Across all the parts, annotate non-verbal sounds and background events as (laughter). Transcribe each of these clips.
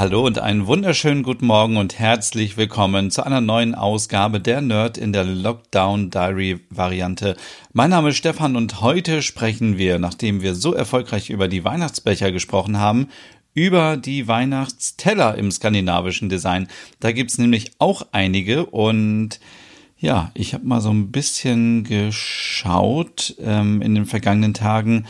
Hallo und einen wunderschönen guten Morgen und herzlich willkommen zu einer neuen Ausgabe der Nerd in der Lockdown Diary Variante. Mein Name ist Stefan und heute sprechen wir, nachdem wir so erfolgreich über die Weihnachtsbecher gesprochen haben, über die Weihnachtsteller im skandinavischen Design. Da gibt's nämlich auch einige und ja, ich habe mal so ein bisschen geschaut ähm, in den vergangenen Tagen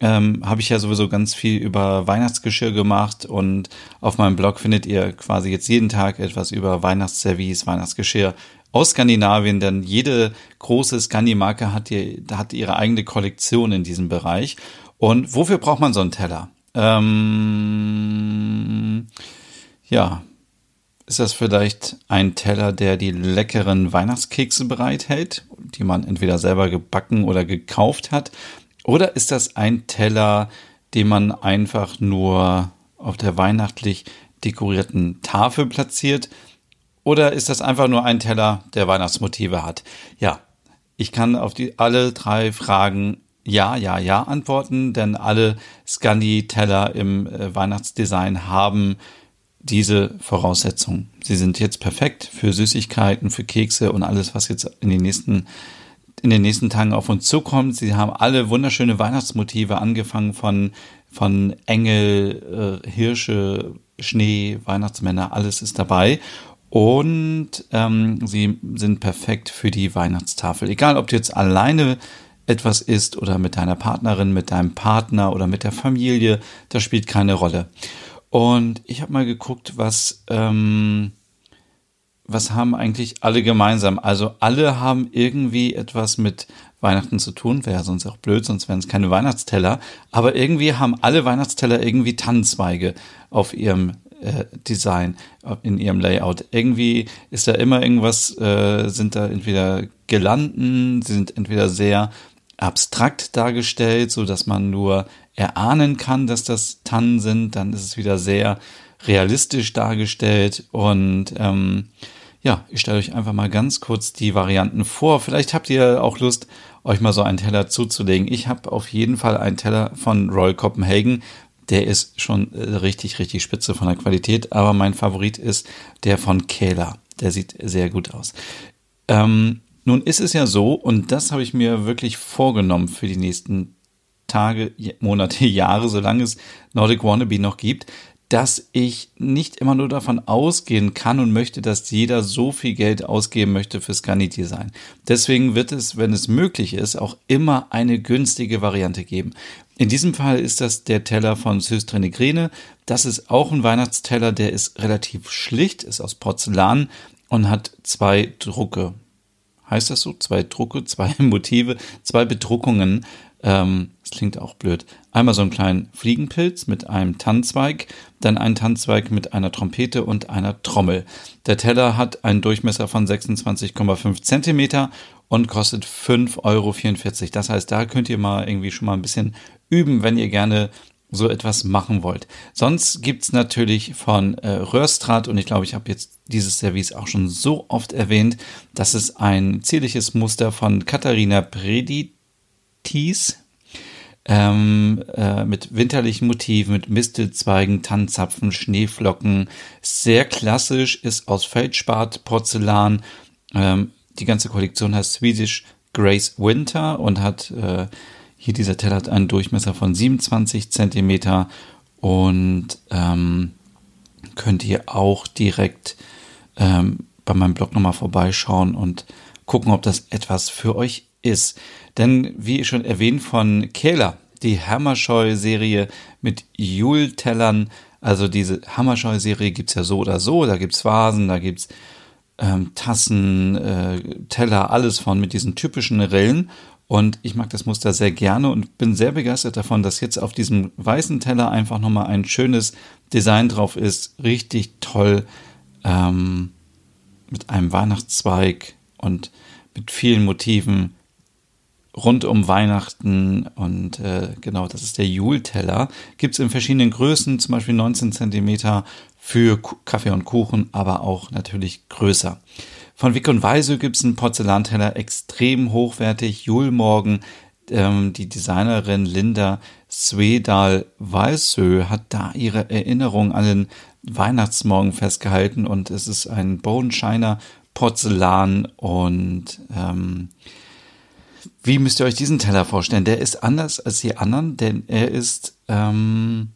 ähm, habe ich ja sowieso ganz viel über Weihnachtsgeschirr gemacht und auf meinem Blog findet ihr quasi jetzt jeden Tag etwas über Weihnachtsservice, Weihnachtsgeschirr aus Skandinavien, denn jede große Scandi-Marke hat, hat ihre eigene Kollektion in diesem Bereich. Und wofür braucht man so einen Teller? Ähm, ja, ist das vielleicht ein Teller, der die leckeren Weihnachtskekse bereithält, die man entweder selber gebacken oder gekauft hat? Oder ist das ein Teller, den man einfach nur auf der weihnachtlich dekorierten Tafel platziert? Oder ist das einfach nur ein Teller, der Weihnachtsmotive hat? Ja, ich kann auf die alle drei Fragen ja, ja, ja antworten, denn alle Scandi-Teller im äh, Weihnachtsdesign haben diese Voraussetzungen. Sie sind jetzt perfekt für Süßigkeiten, für Kekse und alles, was jetzt in den nächsten in den nächsten Tagen auf uns zukommt. Sie haben alle wunderschöne Weihnachtsmotive, angefangen von, von Engel, äh, Hirsche, Schnee, Weihnachtsmänner, alles ist dabei. Und ähm, sie sind perfekt für die Weihnachtstafel. Egal, ob du jetzt alleine etwas isst oder mit deiner Partnerin, mit deinem Partner oder mit der Familie, das spielt keine Rolle. Und ich habe mal geguckt, was ähm, was haben eigentlich alle gemeinsam? Also alle haben irgendwie etwas mit Weihnachten zu tun, wäre sonst auch blöd, sonst wären es keine Weihnachtsteller. Aber irgendwie haben alle Weihnachtsteller irgendwie Tannenzweige auf ihrem äh, Design, in ihrem Layout. Irgendwie ist da immer irgendwas, äh, sind da entweder gelanden, sie sind entweder sehr abstrakt dargestellt, so dass man nur erahnen kann, dass das Tannen sind. Dann ist es wieder sehr realistisch dargestellt und ähm, ja, ich stelle euch einfach mal ganz kurz die Varianten vor. Vielleicht habt ihr auch Lust, euch mal so einen Teller zuzulegen. Ich habe auf jeden Fall einen Teller von Royal Copenhagen. Der ist schon äh, richtig, richtig spitze von der Qualität. Aber mein Favorit ist der von Kehler. Der sieht sehr gut aus. Ähm, nun ist es ja so, und das habe ich mir wirklich vorgenommen für die nächsten Tage, Monate, (laughs) Jahre, solange es Nordic Wannabe noch gibt, dass ich nicht immer nur davon ausgehen kann und möchte, dass jeder so viel Geld ausgeben möchte für Scani-Design. Deswegen wird es, wenn es möglich ist, auch immer eine günstige Variante geben. In diesem Fall ist das der Teller von Systrenegrene. Das ist auch ein Weihnachtsteller, der ist relativ schlicht, ist aus Porzellan und hat zwei Drucke. Heißt das so? Zwei Drucke, (laughs) zwei Motive, zwei Bedruckungen. Ähm, das klingt auch blöd. Einmal so einen kleinen Fliegenpilz mit einem Tannenzweig, dann einen Tannenzweig mit einer Trompete und einer Trommel. Der Teller hat einen Durchmesser von 26,5 Zentimeter und kostet 5,44 Euro. Das heißt, da könnt ihr mal irgendwie schon mal ein bisschen üben, wenn ihr gerne so etwas machen wollt. Sonst gibt's natürlich von äh, Röhrstrat und ich glaube, ich habe jetzt dieses Service auch schon so oft erwähnt. Das ist ein zierliches Muster von Katharina Preditis ähm, äh, mit winterlichen Motiven, mit Mistelzweigen, Tannenzapfen, Schneeflocken. Sehr klassisch, ist aus Feldspat, Porzellan. Ähm, die ganze Kollektion heißt Swedish Grace Winter und hat äh, hier dieser Teller hat einen Durchmesser von 27 Zentimeter und ähm, könnt ihr auch direkt ähm, bei meinem Blog nochmal vorbeischauen und gucken, ob das etwas für euch ist. Denn wie schon erwähnt von Kehler, die Hammerscheu-Serie mit Jultellern, also diese Hammerscheu-Serie gibt's ja so oder so, da gibt's Vasen, da gibt's ähm, Tassen, äh, Teller, alles von mit diesen typischen Rillen. Und ich mag das Muster sehr gerne und bin sehr begeistert davon, dass jetzt auf diesem weißen Teller einfach nochmal ein schönes Design drauf ist. Richtig toll. Ähm, mit einem Weihnachtszweig und mit vielen Motiven rund um Weihnachten und äh, genau, das ist der Jule-Teller. Gibt es in verschiedenen Größen, zum Beispiel 19 Zentimeter für Kaffee und Kuchen, aber auch natürlich größer. Von Wick und Weise gibt es einen Porzellanteller, extrem hochwertig, Julmorgen. Ähm, die Designerin Linda Swedal Walsö hat da ihre Erinnerung an den Weihnachtsmorgen festgehalten und es ist ein Boneshiner Porzellan und ähm, wie müsst ihr euch diesen Teller vorstellen? Der ist anders als die anderen, denn er ist ähm,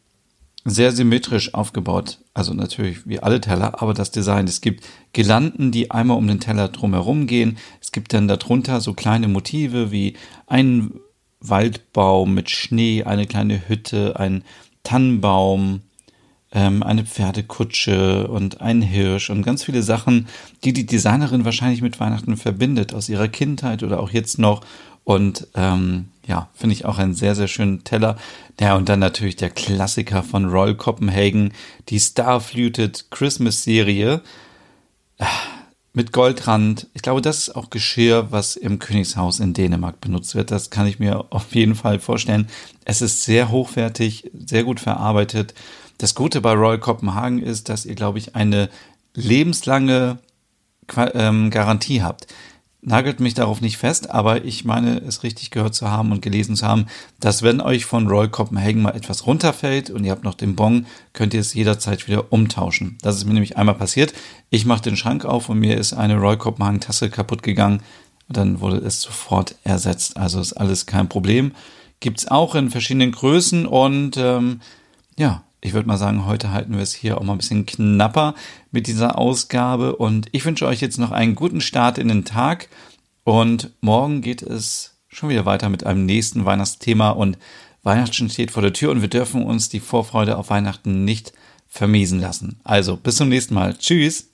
sehr symmetrisch aufgebaut. Also natürlich wie alle Teller, aber das Design. Es gibt Girlanden, die einmal um den Teller drumherum gehen. Es gibt dann darunter so kleine Motive wie ein Waldbaum mit Schnee, eine kleine Hütte, ein Tannenbaum, ähm, eine Pferdekutsche und ein Hirsch und ganz viele Sachen, die die Designerin wahrscheinlich mit Weihnachten verbindet, aus ihrer Kindheit oder auch jetzt noch. Und ähm, ja, finde ich auch einen sehr, sehr schönen Teller. Ja, und dann natürlich der Klassiker von Royal Copenhagen, die Starfluted Christmas Serie mit Goldrand. Ich glaube, das ist auch Geschirr, was im Königshaus in Dänemark benutzt wird. Das kann ich mir auf jeden Fall vorstellen. Es ist sehr hochwertig, sehr gut verarbeitet. Das Gute bei Royal Copenhagen ist, dass ihr, glaube ich, eine lebenslange ähm, Garantie habt nagelt mich darauf nicht fest, aber ich meine, es richtig gehört zu haben und gelesen zu haben, dass wenn euch von Royal Copenhagen mal etwas runterfällt und ihr habt noch den Bon, könnt ihr es jederzeit wieder umtauschen. Das ist mir nämlich einmal passiert. Ich mache den Schrank auf und mir ist eine Royal Copenhagen Tasse kaputt gegangen. Und dann wurde es sofort ersetzt. Also ist alles kein Problem. Gibt's auch in verschiedenen Größen und ähm, ja, ich würde mal sagen, heute halten wir es hier auch mal ein bisschen knapper mit dieser Ausgabe. Und ich wünsche euch jetzt noch einen guten Start in den Tag. Und morgen geht es schon wieder weiter mit einem nächsten Weihnachtsthema. Und Weihnachten steht vor der Tür und wir dürfen uns die Vorfreude auf Weihnachten nicht vermiesen lassen. Also bis zum nächsten Mal. Tschüss.